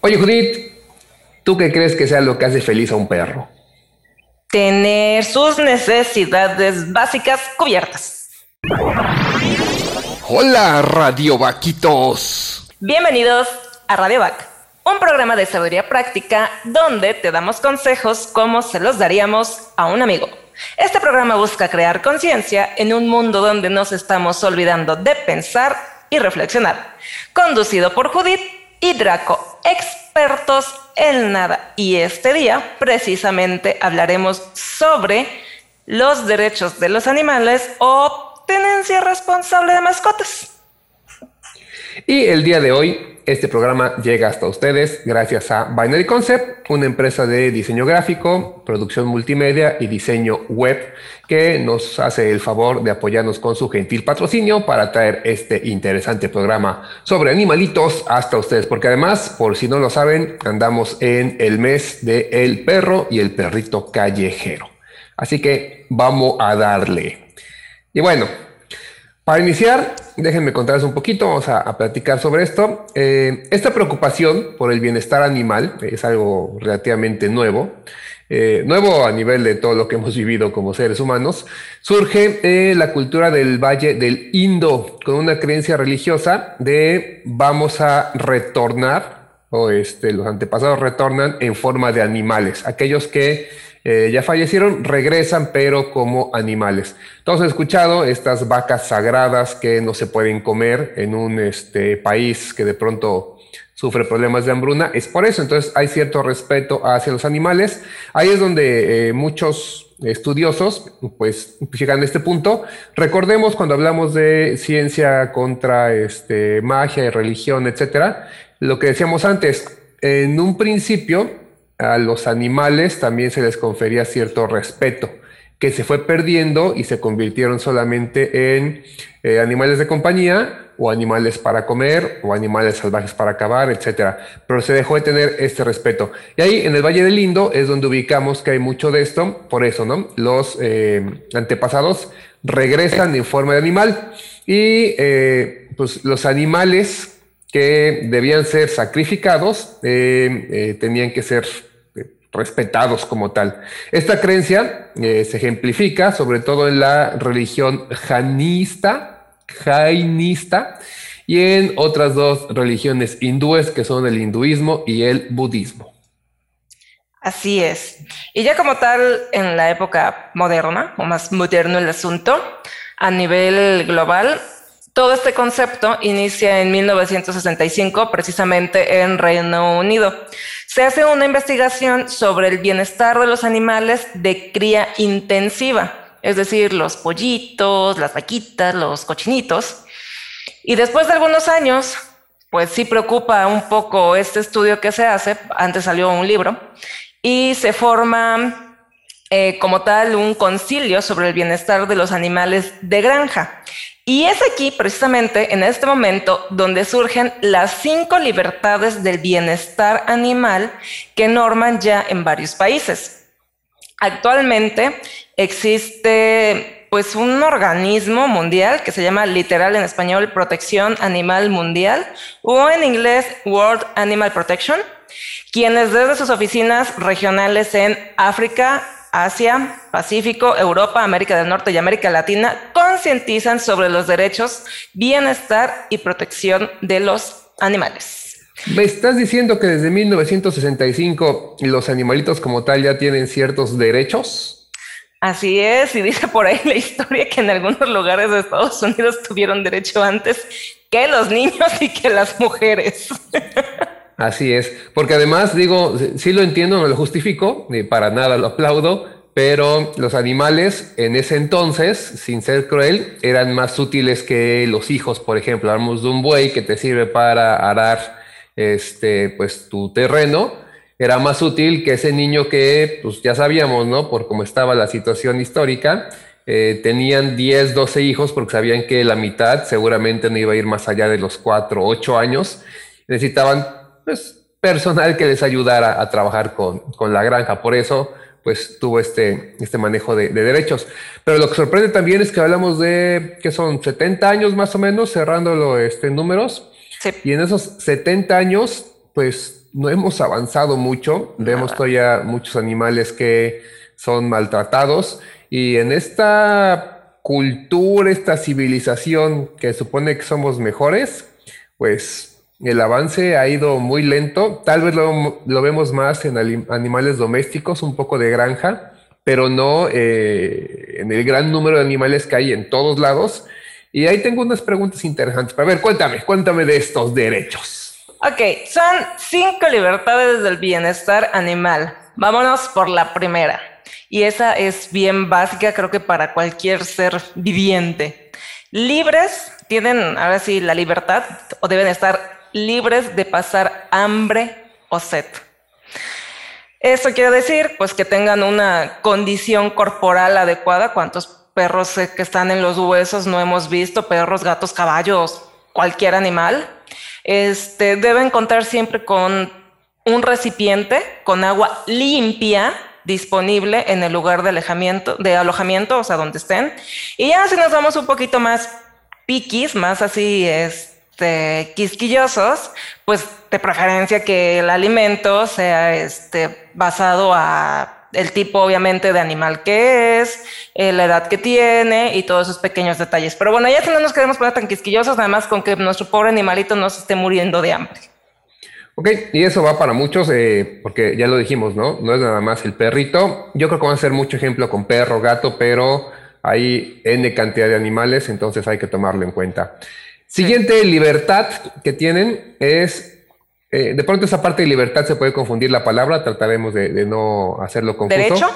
Oye, Judith, ¿tú qué crees que sea lo que hace feliz a un perro? Tener sus necesidades básicas cubiertas. Hola, Radio Vaquitos. Bienvenidos a Radio Vac, un programa de sabiduría práctica donde te damos consejos como se los daríamos a un amigo. Este programa busca crear conciencia en un mundo donde nos estamos olvidando de pensar y reflexionar. Conducido por Judith y Draco, expertos en nada. Y este día precisamente hablaremos sobre los derechos de los animales o tenencia responsable de mascotas. Y el día de hoy este programa llega hasta ustedes gracias a Binary Concept, una empresa de diseño gráfico, producción multimedia y diseño web que nos hace el favor de apoyarnos con su gentil patrocinio para traer este interesante programa sobre animalitos hasta ustedes, porque además, por si no lo saben, andamos en el mes de el perro y el perrito callejero. Así que vamos a darle. Y bueno, para iniciar, déjenme contarles un poquito, vamos a, platicar sobre esto. Eh, esta preocupación por el bienestar animal es algo relativamente nuevo, eh, nuevo a nivel de todo lo que hemos vivido como seres humanos. Surge eh, la cultura del Valle del Indo, con una creencia religiosa de vamos a retornar, o este, los antepasados retornan en forma de animales, aquellos que eh, ya fallecieron, regresan, pero como animales. Todos han escuchado estas vacas sagradas que no se pueden comer en un este, país que de pronto sufre problemas de hambruna. Es por eso, entonces hay cierto respeto hacia los animales. Ahí es donde eh, muchos estudiosos pues llegan a este punto. Recordemos cuando hablamos de ciencia contra este, magia y religión, etcétera, lo que decíamos antes, en un principio a los animales también se les confería cierto respeto, que se fue perdiendo y se convirtieron solamente en eh, animales de compañía o animales para comer o animales salvajes para acabar, etcétera. Pero se dejó de tener este respeto. Y ahí en el Valle del Lindo es donde ubicamos que hay mucho de esto, por eso, ¿no? Los eh, antepasados regresan en forma de animal y eh, pues los animales que debían ser sacrificados tenían que ser respetados como tal. Esta creencia eh, se ejemplifica sobre todo en la religión jainista y en otras dos religiones hindúes que son el hinduismo y el budismo. Así es. Y ya como tal, en la época moderna, o más moderno el asunto, a nivel global, todo este concepto inicia en 1965, precisamente en Reino Unido. Se hace una investigación sobre el bienestar de los animales de cría intensiva, es decir, los pollitos, las vaquitas, los cochinitos. Y después de algunos años, pues sí preocupa un poco este estudio que se hace, antes salió un libro, y se forma eh, como tal un concilio sobre el bienestar de los animales de granja. Y es aquí, precisamente, en este momento, donde surgen las cinco libertades del bienestar animal que norman ya en varios países. Actualmente existe pues un organismo mundial que se llama literal en español Protección Animal Mundial o en inglés World Animal Protection, quienes desde sus oficinas regionales en África, Asia, Pacífico, Europa, América del Norte y América Latina concientizan sobre los derechos, bienestar y protección de los animales. ¿Me estás diciendo que desde 1965 los animalitos como tal ya tienen ciertos derechos? Así es, y dice por ahí la historia que en algunos lugares de Estados Unidos tuvieron derecho antes que los niños y que las mujeres. Así es, porque además digo, sí lo entiendo, no lo justifico, ni para nada lo aplaudo, pero los animales en ese entonces, sin ser cruel, eran más útiles que los hijos, por ejemplo, hablamos de un buey que te sirve para arar este, pues, tu terreno, era más útil que ese niño que, pues ya sabíamos, ¿no? Por cómo estaba la situación histórica, eh, tenían 10, 12 hijos porque sabían que la mitad seguramente no iba a ir más allá de los 4, 8 años. Necesitaban pues, personal que les ayudara a trabajar con, con la granja. Por eso, pues tuvo este, este manejo de, derechos. Pero lo que sorprende también es que hablamos de que son 70 años más o menos, cerrándolo este, en números, Y en esos 70 años, pues no hemos avanzado mucho. Vemos todavía muchos animales que son maltratados. Y en esta cultura, esta civilización que supone que somos mejores, pues el avance ha ido muy lento. Tal vez lo, vemos más en animales domésticos, un poco de granja, pero no eh, en el gran número de animales que hay en todos lados. Y ahí tengo unas preguntas interesantes. A ver, cuéntame, cuéntame de estos derechos. Ok, son cinco libertades del bienestar animal. Vámonos por la primera. Y esa es bien básica, creo que para cualquier ser viviente. Libres, tienen ahora sí la libertad o deben estar libres de pasar hambre o sed. Eso quiere decir, pues, que tengan una condición corporal adecuada. ¿Cuántos perros que están en los huesos no hemos visto? Perros, gatos, caballos, cualquier animal. Este, deben contar siempre con un recipiente con agua limpia disponible en el lugar de alojamiento, o sea, donde estén. Y ya si nos vamos un poquito más piquis, más así, este, quisquillosos, pues de preferencia que el alimento sea este, basado a el tipo obviamente de animal que es, eh, la edad que tiene y todos esos pequeños detalles. Pero bueno, ya si no nos queremos poner tan quisquillosos, nada más con que nuestro pobre animalito no se esté muriendo de hambre. Ok, y eso va para muchos, eh, porque ya lo dijimos, ¿no? No es nada más el perrito. Yo creo que va a ser mucho ejemplo con perro, gato, pero hay N cantidad de animales, entonces hay que tomarlo en cuenta. Siguiente libertad que tienen es, eh, de pronto esa parte de libertad se puede confundir la palabra, trataremos de, no hacerlo confuso. ¿Derecho?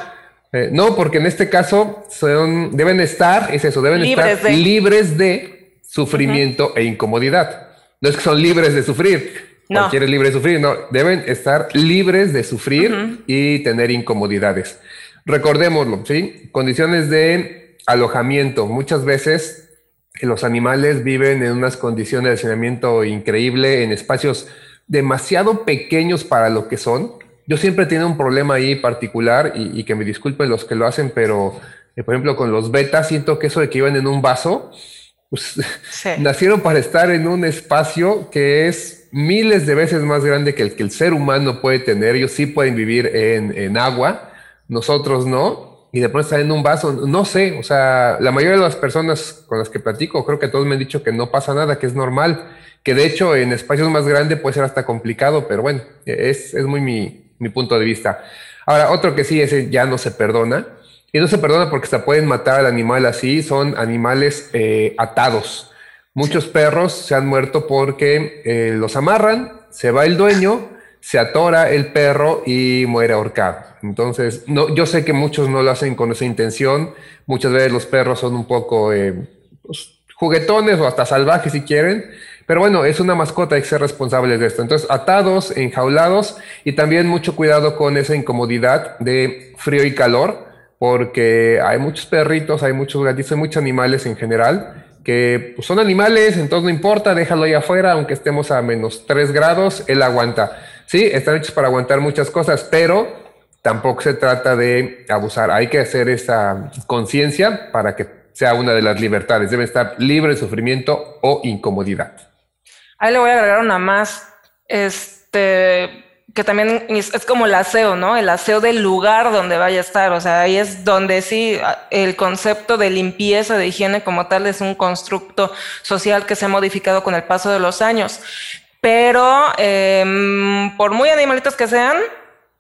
Eh, no, porque en este caso son, deben estar, es eso, deben estar libres de sufrimiento e incomodidad. No es que son libres de sufrir, no. Cualquiera libre de sufrir, no, deben estar libres de sufrir y tener incomodidades. Recordémoslo, ¿sí? Condiciones de alojamiento. Muchas veces los animales viven en unas condiciones de hacinamiento increíble, en espacios demasiado pequeños para lo que son. Yo siempre tengo un problema ahí particular y, que me disculpen los que lo hacen, pero eh, por ejemplo con los betas siento que eso de que iban en un vaso, pues nacieron para estar en un espacio que es miles de veces más grande que el que el ser humano puede tener. Ellos sí pueden vivir en, en agua, nosotros no y de pronto en un vaso, no sé, o sea, la mayoría de las personas con las que platico, creo que todos me han dicho que no pasa nada, que es normal, que de hecho en espacios más grandes puede ser hasta complicado, pero bueno, es, es muy mi, mi, punto de vista. Ahora, otro que sí, ese ya no se perdona, y no se perdona porque se pueden matar al animal así, son animales eh, atados. Muchos perros se han muerto porque eh, los amarran, se va el dueño, se atora el perro y muere ahorcado. Entonces, no, yo sé que muchos no lo hacen con esa intención. Muchas veces los perros son un poco eh, pues, juguetones o hasta salvajes si quieren. Pero bueno, es una mascota, hay que ser responsables de esto. Entonces, atados, enjaulados y también mucho cuidado con esa incomodidad de frío y calor, porque hay muchos perritos, hay muchos gatitos, hay muchos animales en general que pues, son animales, entonces no importa, déjalo ahí afuera, aunque estemos a menos 3 grados, él aguanta. Sí, están hechos para aguantar muchas cosas, pero tampoco se trata de abusar. Hay que hacer esa conciencia para que sea una de las libertades. Debe estar libre de sufrimiento o incomodidad. Ahí le voy a agregar una más, este, que también es, como el aseo, ¿no? El aseo del lugar donde vaya a estar. O sea, ahí es donde sí el concepto de limpieza, de higiene como tal, es un constructo social que se ha modificado con el paso de los años. Pero em, por muy animalitos que sean,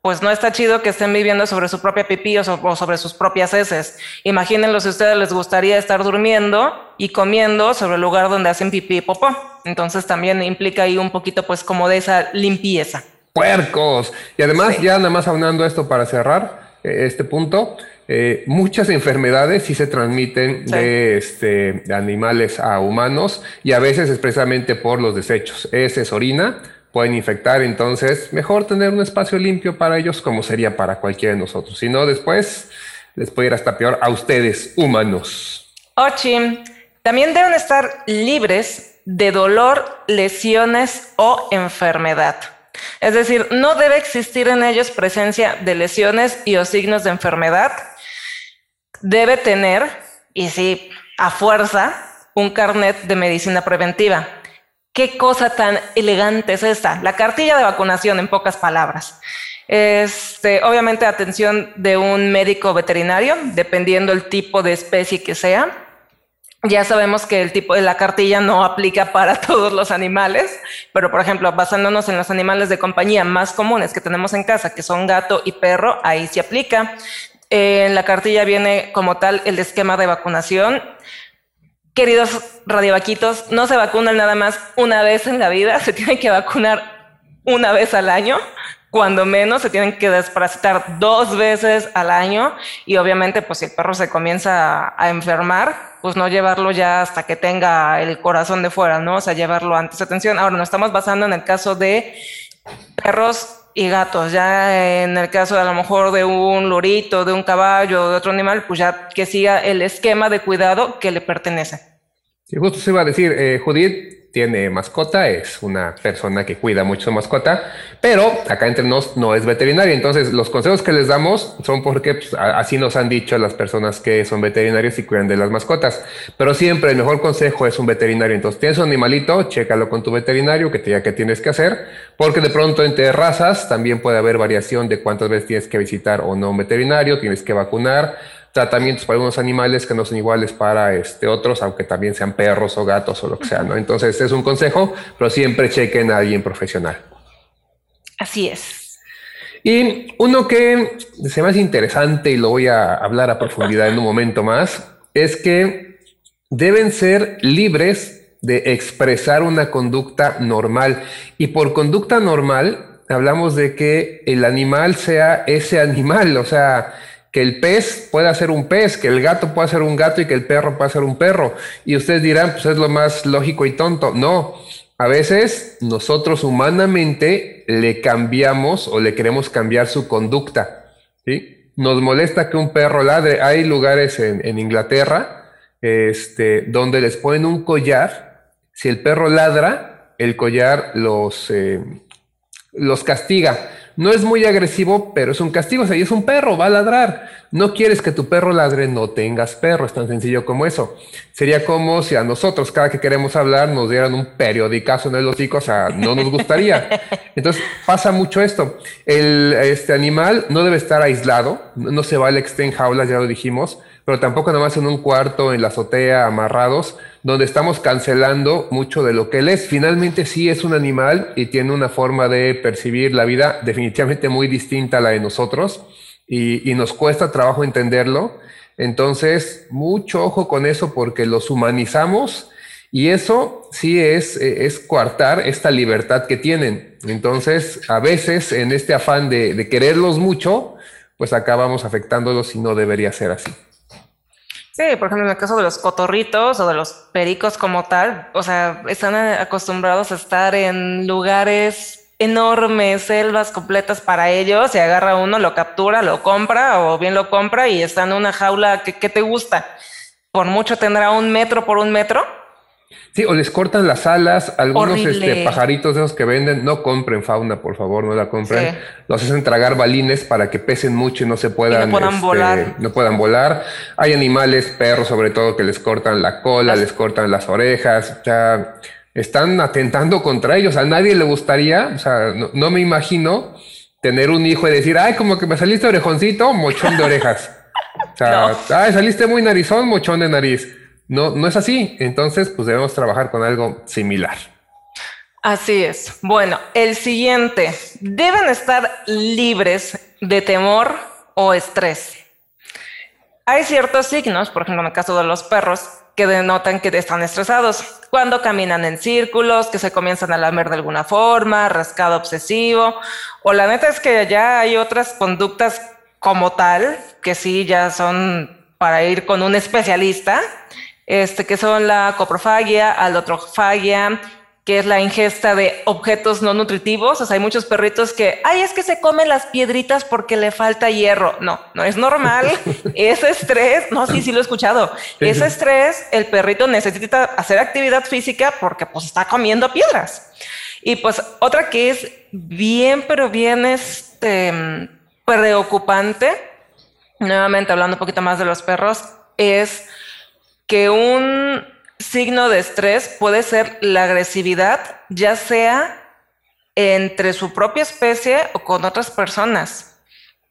pues no está chido que estén viviendo sobre su propia pipí o, sobre sus propias heces. Imagínenlo si a ustedes les gustaría estar durmiendo y comiendo sobre el lugar donde hacen pipí y popó. Entonces también implica ahí un poquito pues como de esa limpieza. Puercos. Y además, ya nada más aunando esto para cerrar eh, este punto, eh, muchas enfermedades sí se transmiten de, este, animales a humanos y a veces expresamente por los desechos. es orina, pueden infectar, entonces mejor tener un espacio limpio para ellos como sería para cualquiera de nosotros. Si no, después les puede ir hasta peor a ustedes, humanos. Ochim, también deben estar libres de dolor, lesiones o enfermedad. Es decir, no debe existir en ellos presencia de lesiones y o signos de enfermedad debe tener, y sí, a fuerza, un carnet de medicina preventiva. qué cosa tan elegante es esta. La cartilla de vacunación, en pocas palabras. Este, obviamente, atención de un médico veterinario, dependiendo el tipo de especie que sea. Ya sabemos que el tipo de la cartilla no aplica para todos los animales, pero por ejemplo, basándonos en los animales de compañía más comunes que tenemos en casa, que son gato y perro, ahí sí aplica. En la cartilla viene como tal el esquema de vacunación. Queridos radiovaquitos, no se vacunan nada más una vez en la vida, se tienen que vacunar una vez al año cuando menos se tienen que desparasitar dos veces al año y obviamente pues si el perro se comienza a, enfermar, pues no llevarlo ya hasta que tenga el corazón de fuera, ¿no? O sea, llevarlo antes. Atención, ahora nos estamos basando en el caso de perros y gatos, ya en el caso de a lo mejor de un lorito, de un caballo, de otro animal, pues ya que siga el esquema de cuidado que le pertenece. Sí, justo se iba a decir, eh, tiene mascota, es una persona que cuida mucho su mascota, pero acá entre nos no es veterinaria. Entonces, los consejos que les damos son porque pues, así nos han dicho las personas que son veterinarios y cuidan de las mascotas. Pero siempre el mejor consejo es un veterinario. Entonces, tienes un animalito, chécalo con tu veterinario que te diga qué tienes que hacer, porque de pronto entre razas también puede haber variación de cuántas veces tienes que visitar o no un veterinario, tienes que vacunar tratamientos para algunos animales que no son iguales para este, otros, aunque también sean perros o gatos o lo que sea, ¿no? Entonces, es un consejo, pero siempre chequen a alguien profesional. Así es. Y uno que se me hace interesante y lo voy a hablar a profundidad en un momento más, es que deben ser libres de expresar una conducta normal. Y por conducta normal, hablamos de que el animal sea ese animal, o sea, que el pez pueda ser un pez, que el gato pueda ser un gato y que el perro pueda ser un perro. Y ustedes dirán, pues es lo más lógico y tonto. No, a veces nosotros humanamente le cambiamos o le queremos cambiar su conducta. ¿sí? Nos molesta que un perro ladre. Hay lugares en, Inglaterra este, donde les ponen un collar. Si el perro ladra, el collar los, eh, los castiga. No es muy agresivo, pero es un castigo. O sea, y es un perro, va a ladrar. No quieres que tu perro ladre, no tengas perro. Es tan sencillo como eso. Sería como si a nosotros, cada que queremos hablar, nos dieran un periodicazo en el hocico. O sea, no nos gustaría. Entonces, pasa mucho esto. El, este animal no debe estar aislado. No se vale que esté en jaulas, ya lo dijimos pero tampoco nada más en un cuarto, en la azotea, amarrados, donde estamos cancelando mucho de lo que él es. Finalmente sí es un animal y tiene una forma de percibir la vida definitivamente muy distinta a la de nosotros y, nos cuesta trabajo entenderlo. Entonces, mucho ojo con eso porque los humanizamos y eso sí es, es coartar esta libertad que tienen. Entonces, a veces en este afán de, de quererlos mucho, pues acabamos afectándolos y no debería ser así. Sí, por ejemplo, en el caso de los cotorritos o de los pericos como tal, o sea, están acostumbrados a estar en lugares enormes, selvas completas para ellos, se agarra uno, lo captura, lo compra o bien lo compra y está en una jaula que, que te gusta. Por mucho tendrá un metro por un metro Sí, o les cortan las alas, algunos este, pajaritos de esos que venden, no compren fauna, por favor, no la compren. Los hacen tragar balines para que pesen mucho y no se puedan, no puedan, este, volar. no puedan volar. Hay animales, perros sobre todo, que les cortan la cola, les cortan las orejas, o sea, están atentando contra ellos. A nadie le gustaría, o sea, no, me imagino tener un hijo y decir, ay, como que me saliste orejoncito, mochón de orejas. O sea, ay, saliste muy narizón, mochón de nariz. No, no es así. Entonces, pues debemos trabajar con algo similar. Así es. Bueno, el siguiente. Deben estar libres de temor o estrés. Hay ciertos signos, por ejemplo, en el caso de los perros, que denotan que están estresados. Cuando caminan en círculos, que se comienzan a lamer de alguna forma, rascado obsesivo, o la neta es que ya hay otras conductas como tal, que sí ya son para ir con un especialista, este, que son la coprofagia, allotrofagia, que es la ingesta de objetos no nutritivos. O sea, hay muchos perritos que, ay, es que se comen las piedritas porque le falta hierro. No, no es normal. Ese estrés, no, sí, sí lo he escuchado. Ese estrés, el perrito necesita hacer actividad física porque pues está comiendo piedras. Y pues otra que es bien, pero bien este, preocupante, nuevamente hablando un poquito más de los perros, es que un signo de estrés puede ser la agresividad, ya sea entre su propia especie o con otras personas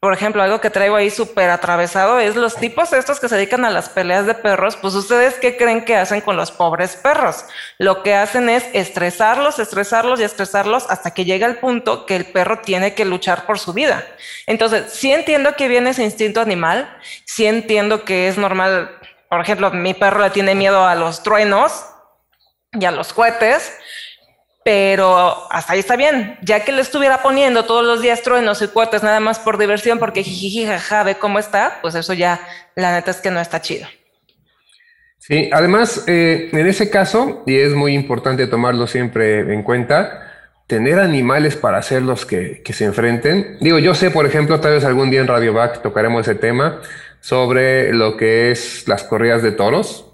por ejemplo, algo que traigo ahí súper atravesado es los tipos estos que se dedican a las peleas de perros, pues ustedes qué creen que hacen con los pobres perros? Lo que hacen es estresarlos, estresarlos y estresarlos hasta que llega el punto que el perro tiene que luchar por su vida. Entonces, sí entiendo que viene ese instinto animal, sí entiendo que es normal, por ejemplo, mi perro le tiene miedo a los truenos y a los cohetes, pero hasta ahí está bien. Ya que le estuviera poniendo todos los días truenos y cuotas nada más por diversión, porque jiji, jaja, ve cómo está, pues eso ya, la neta es que no está chido. Sí, además, eh, en ese caso, y es muy importante tomarlo siempre en cuenta, tener animales para hacerlos que, que se enfrenten. Digo, yo sé, por ejemplo, tal vez algún día en Radio Back tocaremos ese tema sobre lo que es las corridas de toros.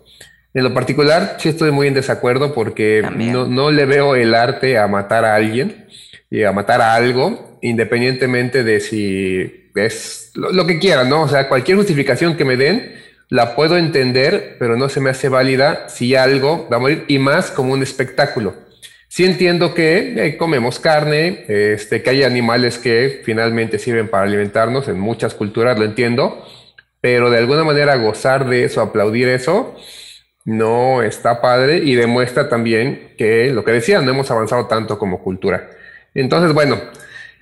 En lo particular, sí estoy muy en desacuerdo porque no, no, le veo el arte a matar a alguien y a matar a algo, independientemente de si es lo, que quieran, ¿no? O sea, cualquier justificación que me den, la puedo entender, pero no se me hace válida si algo va a morir y más como un espectáculo. Sí entiendo que eh, comemos carne, este, que hay animales que finalmente sirven para alimentarnos, en muchas culturas lo entiendo, pero de alguna manera gozar de eso, aplaudir eso, no está padre y demuestra también que lo que decía, no hemos avanzado tanto como cultura. Entonces, bueno,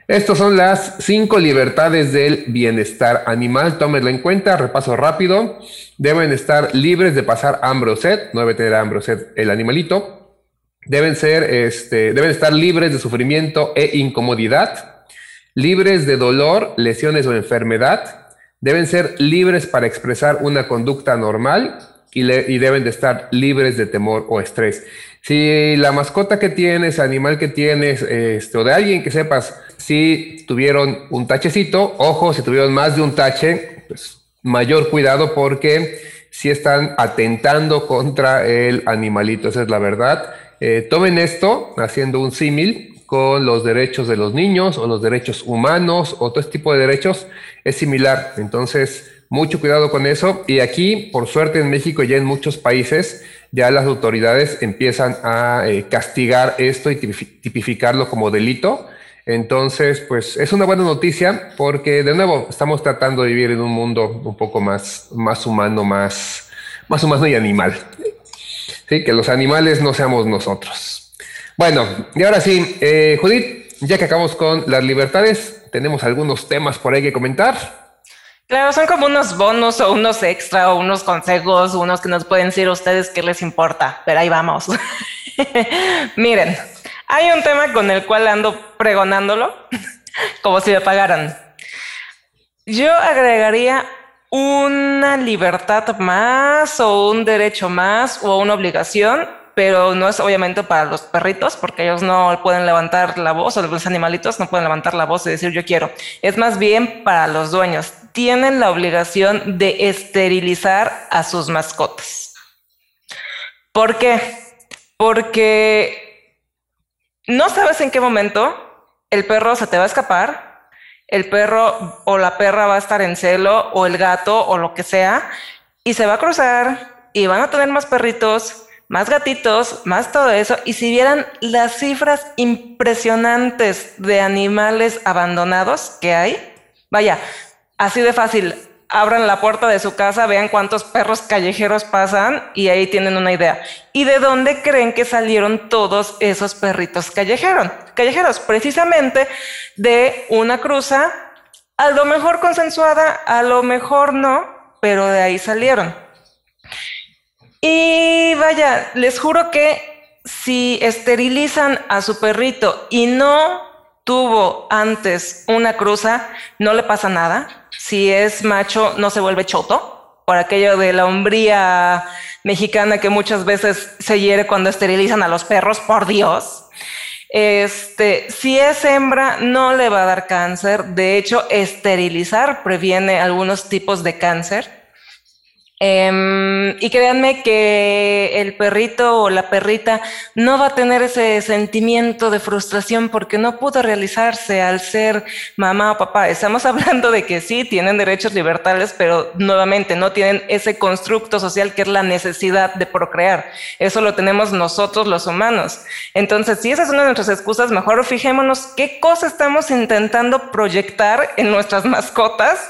estas son las cinco libertades del bienestar animal. Tómenlo en cuenta, repaso rápido. Deben estar libres de pasar hambre o sed, no debe tener hambre o sed el animalito. Deben ser, este, deben estar libres de sufrimiento e incomodidad, libres de dolor, lesiones o enfermedad. Deben ser libres para expresar una conducta normal y, deben de estar libres de temor o estrés. Si la mascota que tienes, animal que tienes, este, o de alguien que sepas, si tuvieron un tachecito, ojo, si tuvieron más de un tache, pues mayor cuidado porque si están atentando contra el animalito, esa es la verdad. Eh, tomen esto haciendo un símil con los derechos de los niños o los derechos humanos o todo este tipo de derechos, es similar. Entonces, mucho cuidado con eso. Y aquí, por suerte, en México y en muchos países, ya las autoridades empiezan a eh, castigar esto y tipificarlo como delito. Entonces, pues es una buena noticia porque, de nuevo, estamos tratando de vivir en un mundo un poco más, más humano, más, más humano y animal. Sí, que los animales no seamos nosotros. Bueno, y ahora sí, eh, Judith, ya que acabamos con las libertades, tenemos algunos temas por ahí que comentar. Claro, son como unos bonos o unos extra o unos consejos, unos que nos pueden decir ustedes qué les importa, pero ahí vamos. Miren, hay un tema con el cual ando pregonándolo, como si me pagaran. Yo agregaría una libertad más o un derecho más o una obligación, pero no es obviamente para los perritos, porque ellos no pueden levantar la voz, o los animalitos no pueden levantar la voz y decir yo quiero. Es más bien para los dueños tienen la obligación de esterilizar a sus mascotas. ¿Por qué? Porque no sabes en qué momento el perro se te va a escapar, el perro o la perra va a estar en celo o el gato o lo que sea y se va a cruzar y van a tener más perritos, más gatitos, más todo eso. Y si vieran las cifras impresionantes de animales abandonados que hay, vaya, Así de fácil, abran la puerta de su casa, vean cuántos perros callejeros pasan y ahí tienen una idea. ¿Y de dónde creen que salieron todos esos perritos callejeros? Callejeros, precisamente de una cruza, a lo mejor consensuada, a lo mejor no, pero de ahí salieron. Y vaya, les juro que si esterilizan a su perrito y no tuvo antes una cruza, no le pasa nada si es macho, no se vuelve choto, por aquello de la hombría mexicana que muchas veces se hiere cuando esterilizan a los perros, por Dios. Este, si es hembra, no le va a dar cáncer. De hecho, esterilizar previene algunos tipos de cáncer. Em, y créanme que el perrito o la perrita no va a tener ese sentimiento de frustración porque no pudo realizarse al ser mamá o papá. Estamos hablando de que sí, tienen derechos libertales, pero nuevamente no tienen ese constructo social que es la necesidad de procrear. Eso lo tenemos nosotros los humanos. Entonces, si esa es una de nuestras excusas, mejor fijémonos qué cosa estamos intentando proyectar en nuestras mascotas,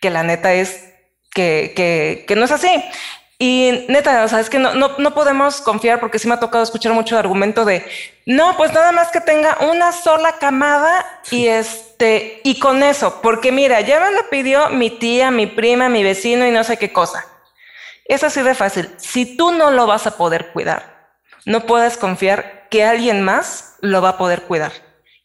que la neta es que, que, no es así. Y neta, o sea, es que no, no, no, podemos confiar porque sí me ha tocado escuchar mucho argumento de, no, pues nada más que tenga una sola camada y este, y con eso, porque mira, ya me lo pidió mi tía, mi prima, mi vecino y no sé qué cosa. Es así de fácil. Si tú no lo vas a poder cuidar, no puedes confiar que alguien más lo va a poder cuidar.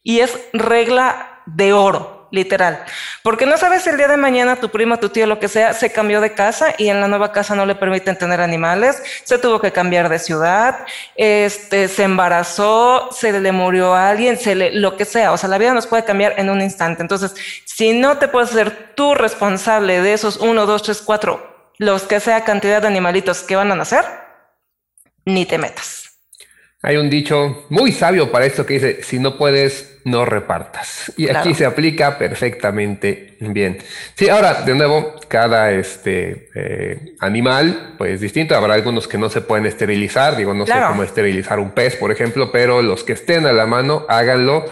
Y es regla de oro literal. Porque no sabes si el día de mañana tu prima, tu tío, lo que sea, se cambió de casa y en la nueva casa no le permiten tener animales, se tuvo que cambiar de ciudad, este, se embarazó, se le murió a alguien, se le, lo que sea. O sea, la vida nos puede cambiar en un instante. Entonces, si no te puedes ser tú responsable de esos uno, dos, tres, cuatro, los que sea cantidad de animalitos que van a nacer, ni te metas. Hay un dicho muy sabio para esto que dice, si no puedes, no repartas. Y aquí se aplica perfectamente bien. Sí, ahora, de nuevo, cada este, eh, animal, pues distinto. Habrá algunos que no se pueden esterilizar. Digo, no sé cómo esterilizar un pez, por ejemplo, pero los que estén a la mano, háganlo.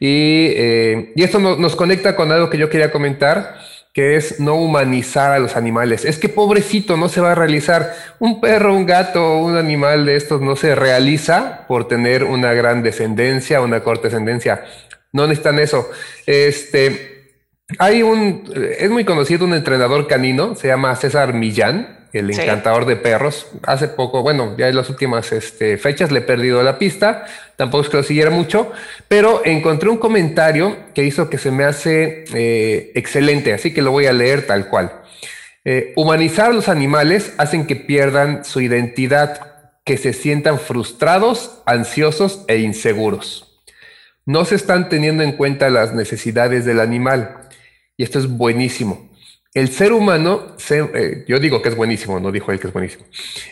Y, eh, y esto nos conecta con algo que yo quería comentar que es no humanizar a los animales. Es que pobrecito no se va a realizar. Un perro, un gato, un animal de estos no se realiza por tener una gran descendencia, una corta descendencia. No necesitan eso. Este, hay un, es muy conocido un entrenador canino, se llama César Millán el encantador de perros. Hace poco, bueno, ya en las últimas este, fechas le he perdido la pista, tampoco es que lo siguiera mucho, pero encontré un comentario que hizo que se me hace eh, excelente, así que lo voy a leer tal cual. Eh, humanizar a los animales hacen que pierdan su identidad, que se sientan frustrados, ansiosos e inseguros. No se están teniendo en cuenta las necesidades del animal. Y esto es buenísimo. El ser humano, eh, yo digo que es buenísimo, no dijo él que es buenísimo.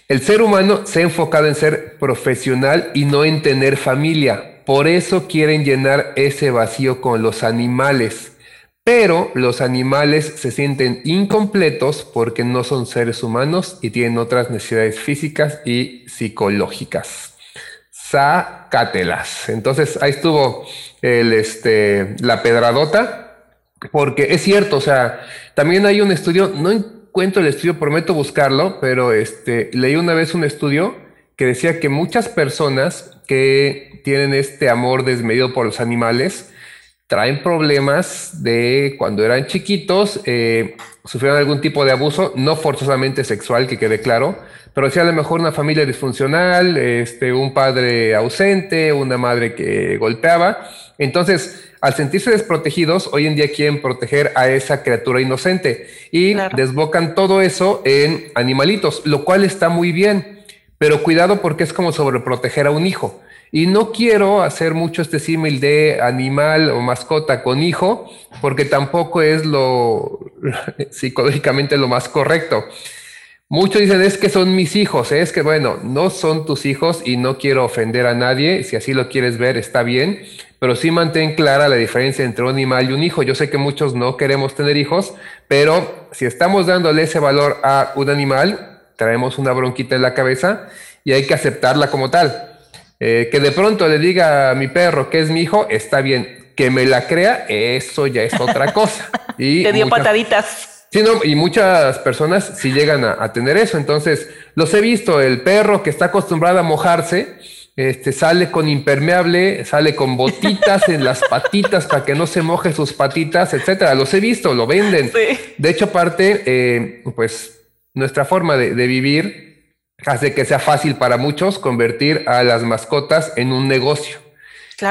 El ser humano se ha enfocado en ser profesional y no en tener familia. Por eso quieren llenar ese vacío con los animales. Pero los animales se sienten incompletos porque no son seres humanos y tienen otras necesidades físicas y psicológicas. Sácatelas. Entonces ahí estuvo el, este, la pedradota porque es cierto, o sea, también hay un estudio, no encuentro el estudio, prometo buscarlo, pero este, leí una vez un estudio que decía que muchas personas que tienen este amor desmedido por los animales traen problemas de cuando eran chiquitos, eh, sufrieron algún tipo de abuso, no forzosamente sexual, que quede claro, pero sí a lo mejor una familia disfuncional, este, un padre ausente, una madre que golpeaba. Entonces, al sentirse desprotegidos, hoy en día quieren proteger a esa criatura inocente y desbocan todo eso en animalitos, lo cual está muy bien, pero cuidado porque es como sobreproteger a un hijo. Y no quiero hacer mucho este símil de animal o mascota con hijo, porque tampoco es lo psicológicamente lo más correcto. Muchos dicen es que son mis hijos, es que bueno, no son tus hijos y no quiero ofender a nadie, si así lo quieres ver está bien, pero sí mantén clara la diferencia entre un animal y un hijo. Yo sé que muchos no queremos tener hijos, pero si estamos dándole ese valor a un animal, traemos una bronquita en la cabeza y hay que aceptarla como tal. Eh, que de pronto le diga a mi perro que es mi hijo, está bien. Que me la crea, eso ya es otra cosa. Y Te dio pataditas. Sí, no, y muchas personas sí llegan a, a tener eso. Entonces, los he visto, el perro que está acostumbrado a mojarse, este, sale con impermeable, sale con botitas en las patitas para que no se moje sus patitas, etcétera. Los he visto, lo venden. De hecho, aparte, eh, pues nuestra forma de, vivir hace que sea fácil para muchos convertir a las mascotas en un negocio.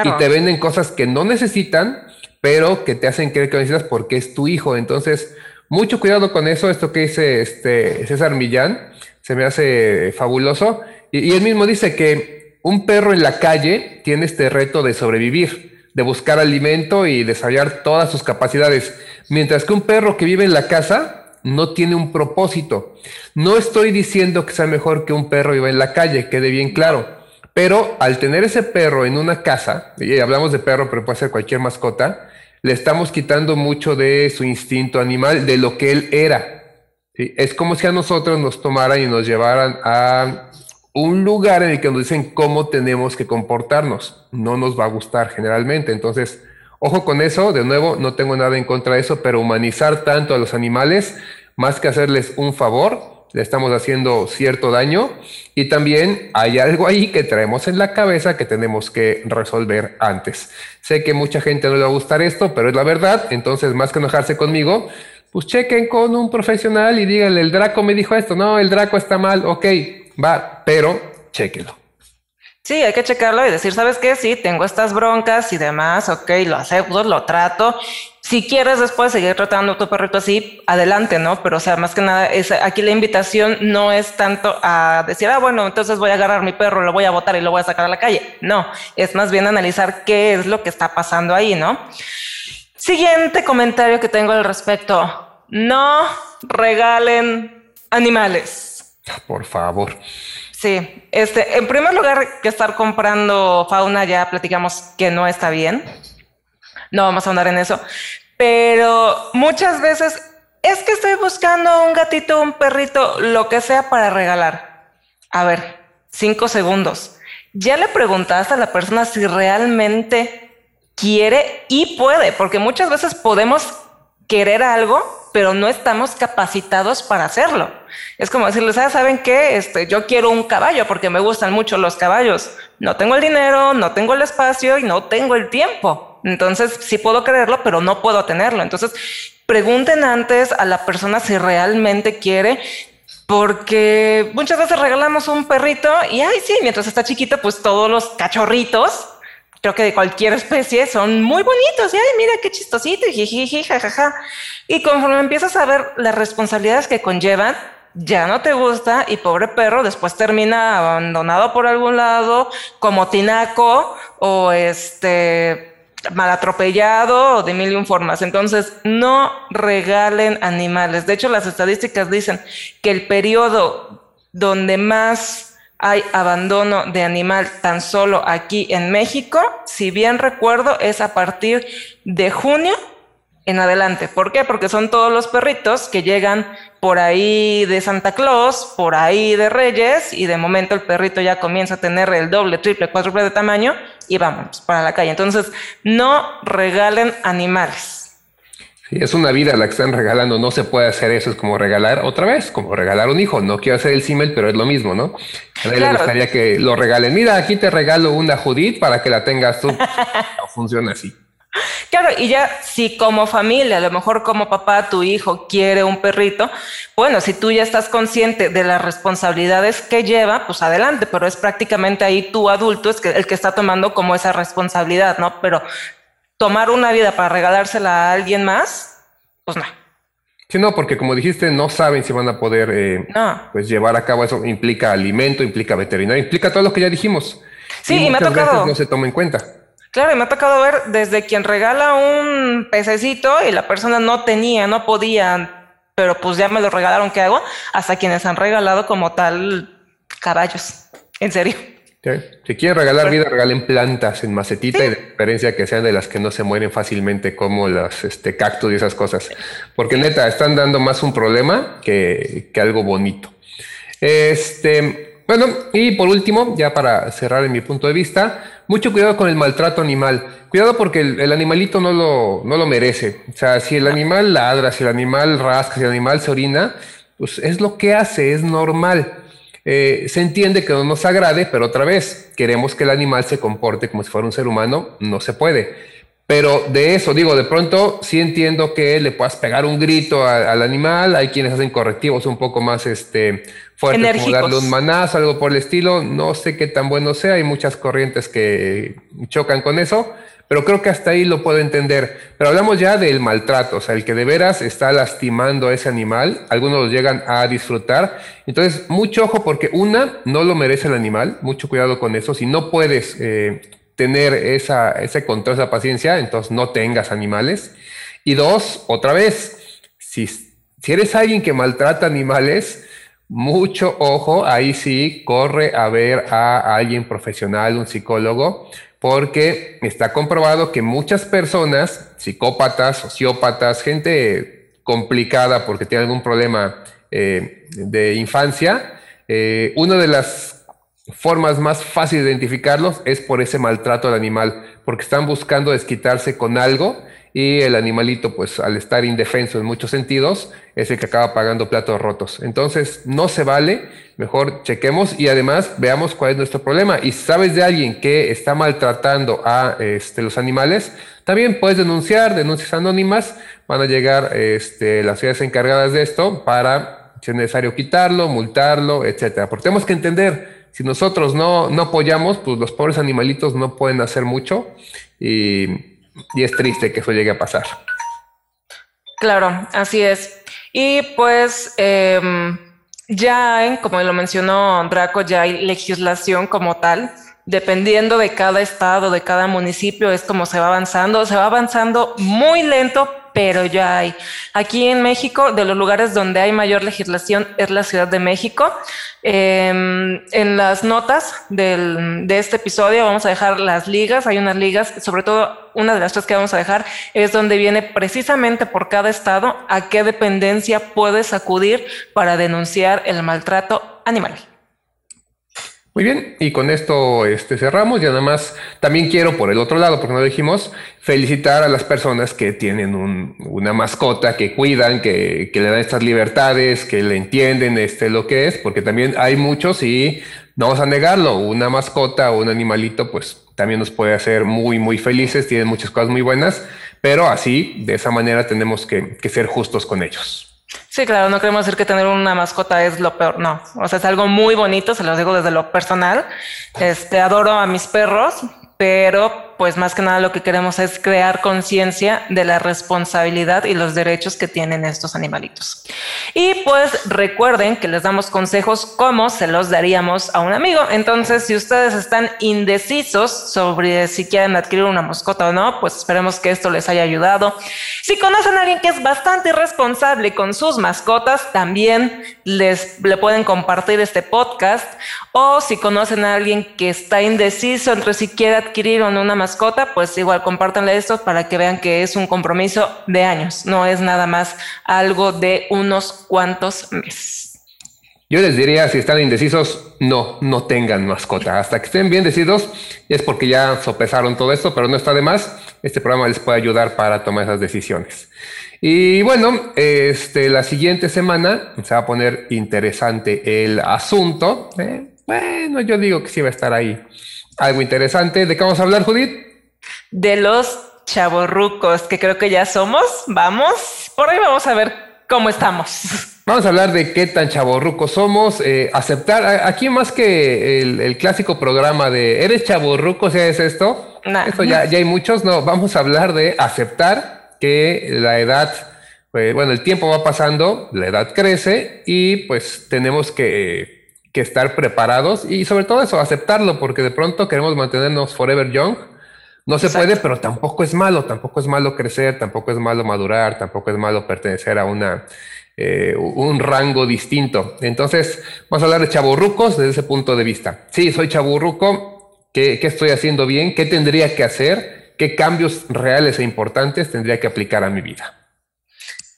Y te venden cosas que no necesitan, pero que te hacen creer que necesitas porque es tu hijo. Entonces, mucho cuidado con eso. Esto que dice este César Millán se me hace fabuloso. y él mismo dice que un perro en la calle tiene este reto de sobrevivir, de buscar alimento y desarrollar todas sus capacidades, mientras que un perro que vive en la casa no tiene un propósito. No estoy diciendo que sea mejor que un perro viva en la calle, quede bien claro. Pero al tener ese perro en una casa, y hablamos de perro, pero puede ser cualquier mascota, le estamos quitando mucho de su instinto animal, de lo que él era. Es como si a nosotros nos tomaran y nos llevaran a un lugar en el que nos dicen cómo tenemos que comportarnos. No nos va a gustar generalmente. Entonces, ojo con eso. De nuevo, no tengo nada en contra de eso, pero humanizar tanto a los animales, más que hacerles un favor, le estamos haciendo cierto daño y también hay algo ahí que traemos en la cabeza que tenemos que resolver antes. Sé que mucha gente no le va a gustar esto, pero es la verdad, entonces más que enojarse conmigo, pues chequen con un profesional y díganle, el Draco me dijo esto, no, el Draco está mal, ok, va, pero chequenlo. Sí, hay que checarlo y decir, ¿sabes qué? Sí, tengo estas broncas y demás, ok, lo acepto, lo trato. Si quieres después seguir tratando a tu perrito así, adelante, ¿no? Pero, o sea, más que nada, aquí la invitación no es tanto a decir, ah, bueno, entonces voy a agarrar mi perro, lo voy a botar y lo voy a sacar a la calle. No, es más bien analizar qué es lo que está pasando ahí, ¿no? Siguiente comentario que tengo al respecto. No regalen animales. Por favor. Sí, este, en primer lugar, que estar comprando fauna ya platicamos que no está bien. No vamos a andar en eso. Pero muchas veces es que estoy buscando un gatito, un perrito, lo que sea para regalar. A ver, cinco segundos. Ya le preguntaste a la persona si realmente quiere y puede, porque muchas veces podemos querer algo, pero no estamos capacitados para hacerlo. Es como decirles, ah, ¿saben qué? Este, yo quiero un caballo porque me gustan mucho los caballos. No tengo el dinero, no tengo el espacio y no tengo el tiempo. Entonces, sí puedo quererlo, pero no puedo tenerlo. Entonces, pregunten antes a la persona si realmente quiere porque muchas veces regalamos un perrito y, ay, sí, mientras está chiquito, pues todos los cachorritos creo que de cualquier especie, son muy bonitos. Y ay, mira qué chistosito, jiji, jajaja. Y conforme empiezas a ver las responsabilidades que conllevan, ya no te gusta y pobre perro después termina abandonado por algún lado, como tinaco o este mal atropellado o de mil y un formas. Entonces, no regalen animales. De hecho, las estadísticas dicen que el periodo donde más hay abandono de animal tan solo aquí en México, si bien recuerdo, es a partir de junio en adelante. ¿Por qué? Porque son todos los perritos que llegan por ahí de Santa Claus, por ahí de Reyes, y de momento el perrito ya comienza a tener el doble, triple, cuádruple de tamaño, y vamos para la calle. Entonces, no regalen animales es una vida la que están regalando, no se puede hacer eso, es como regalar otra vez, como regalar un hijo. No quiero hacer el símil, pero es lo mismo, ¿no? A mí le gustaría que lo regalen. Mira, aquí te regalo una Judith para que la tengas tú. no funciona así. Claro, y ya si como familia, a lo mejor como papá, tu hijo quiere un perrito, bueno, si tú ya estás consciente de las responsabilidades que lleva, pues adelante, pero es prácticamente ahí tu adulto es que, el que está tomando como esa responsabilidad, ¿no? Pero tomar una vida para regalársela a alguien más, pues no. Sí, no, porque como dijiste, no saben si van a poder eh, pues llevar a cabo eso. Implica alimento, implica veterinario, implica todo lo que ya dijimos. Sí, y, me ha tocado. no se toma en cuenta. Claro, y me ha tocado ver desde quien regala un pececito y la persona no tenía, no podía, pero pues ya me lo regalaron, ¿qué hago? Hasta quienes han regalado como tal caballos. En serio. Si quieren regalar vida, regalen plantas en macetita y de preferencia que sean de las que no se mueren fácilmente, como las este, cactus y esas cosas. Porque neta, están dando más un problema que, algo bonito. Este, bueno, y por último, ya para cerrar en mi punto de vista, mucho cuidado con el maltrato animal. Cuidado porque el, el, animalito no lo, no lo merece. O sea, si el animal ladra, si el animal rasca, si el animal se orina, pues es lo que hace, es normal. Eh, se entiende que no nos agrade, pero otra vez, queremos que el animal se comporte como si fuera un ser humano, no se puede. Pero de eso, digo, de pronto sí entiendo que le puedas pegar un grito al animal, hay quienes hacen correctivos un poco más este, fuertes, como darle un manazo, algo por el estilo, no sé qué tan bueno sea, hay muchas corrientes que chocan con eso, pero creo que hasta ahí lo puedo entender. Pero hablamos ya del maltrato, o sea, el que de veras está lastimando a ese animal, algunos lo llegan a disfrutar. Entonces, mucho ojo porque una, no lo merece el animal, mucho cuidado con eso. Si no puedes eh, tener esa, ese control, esa paciencia, entonces no tengas animales. Y dos, otra vez, si Si eres alguien que maltrata animales, mucho ojo, ahí sí, corre a ver a alguien profesional, un psicólogo, porque está comprobado que muchas personas, psicópatas, sociópatas, gente complicada porque tiene algún problema eh, de infancia, eh, una de las formas más fáciles de identificarlos es por ese maltrato al animal, porque están buscando desquitarse con algo y el animalito, pues al estar indefenso en muchos sentidos, es el que acaba pagando platos rotos. Entonces, no se vale, mejor chequemos y además veamos cuál es nuestro problema. Y si sabes de alguien que está maltratando a este, los animales, también puedes denunciar, denuncias anónimas, van a llegar este, las ciudades encargadas de esto para, si es necesario, quitarlo, multarlo, etcétera. Porque tenemos que entender, si nosotros no, no apoyamos, pues los pobres animalitos no pueden hacer mucho y y es triste que eso llegue a pasar. Claro, así es. Y pues em, ya hay, como lo mencionó Draco, ya hay legislación como tal. Dependiendo de cada estado, de cada municipio, es como se va avanzando. Se va avanzando muy lento, pero ya hay. Aquí en México, de los lugares donde hay mayor legislación es la Ciudad de México. Em, en las notas del, de este episodio vamos a dejar las ligas. Hay unas ligas, sobre todo una de las tres que vamos a dejar es donde viene precisamente por cada estado a qué dependencia puedes acudir para denunciar el maltrato animal. Muy bien, y con esto este, cerramos. Y además también quiero, por el otro lado, porque no lo dijimos, felicitar a las personas que tienen una mascota, que cuidan, que, le dan estas libertades, que le entienden este, lo que es, porque también hay muchos y no vamos a negarlo, una mascota o un animalito, pues también nos puede hacer muy, muy felices, tienen muchas cosas muy buenas, pero así, de esa manera tenemos que ser justos con ellos. Sí, claro, no queremos decir que tener una mascota es lo peor, no. O sea, es algo muy bonito, se los digo desde lo personal. Este, adoro a mis perros, pero pues más que nada lo que queremos es crear conciencia de la responsabilidad y los derechos que tienen estos animalitos. Y pues recuerden que les damos consejos como se los daríamos a un amigo. Entonces, si ustedes están indecisos sobre si quieren adquirir una mascota o no, pues esperemos que esto les haya ayudado. Si conocen a alguien que es bastante irresponsable con sus mascotas, también les le pueden compartir este podcast. O si conocen a alguien que está indeciso entre si quiere no una mascota, pues igual compártanle esto para que vean que es un compromiso de años, no es nada más algo de unos cuantos meses. Yo les diría, si están indecisos, no, no tengan mascota. Hasta que estén bien decididos, es porque ya sopesaron todo esto, pero no está de más. Este programa les puede ayudar para tomar esas decisiones. Y bueno, este, la siguiente semana se va a poner interesante el asunto. ¿eh? bueno, yo digo que sí va a estar ahí algo interesante. ¿De qué vamos a hablar, Judith? De los chavorrucos, que creo que ya somos. Vamos, por ahí vamos a ver cómo estamos. Vamos a hablar de qué tan chavorrucos somos, eh, aceptar, aquí más que el, clásico programa de ¿eres chavorruco si es esto? Esto ya, ya hay muchos, no, vamos a hablar de aceptar que la edad, pues, bueno, el tiempo va pasando, la edad crece y pues tenemos que que estar preparados y sobre todo eso, aceptarlo, porque de pronto queremos mantenernos forever young. No se puede, pero tampoco es malo, tampoco es malo crecer, tampoco es malo madurar, tampoco es malo pertenecer a una, eh, un rango distinto. Entonces, vamos a hablar de chaburrucos desde ese punto de vista. Sí, soy chaburruco, ¿qué, ¿qué estoy haciendo bien? ¿Qué tendría que hacer? ¿Qué cambios reales e importantes tendría que aplicar a mi vida?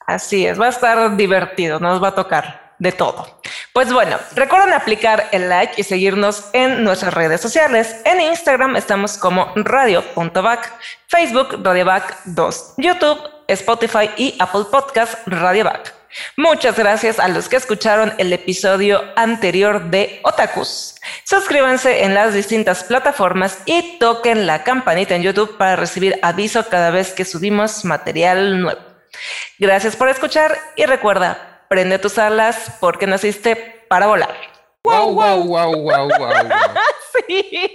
Así es, va a estar divertido, nos va a tocar de todo. Pues bueno, recuerden aplicar el like y seguirnos en nuestras redes sociales. En Instagram estamos como radio.back, Facebook radioback 2, YouTube, Spotify y Apple Podcast radioback. Muchas gracias a los que escucharon el episodio anterior de Otakus. Suscríbanse en las distintas plataformas y toquen la campanita en YouTube para recibir aviso cada vez que subimos material nuevo. Gracias por escuchar y recuerda, prende tus alas porque naciste para volar. Wow, wow, wow, wow, wow. sí.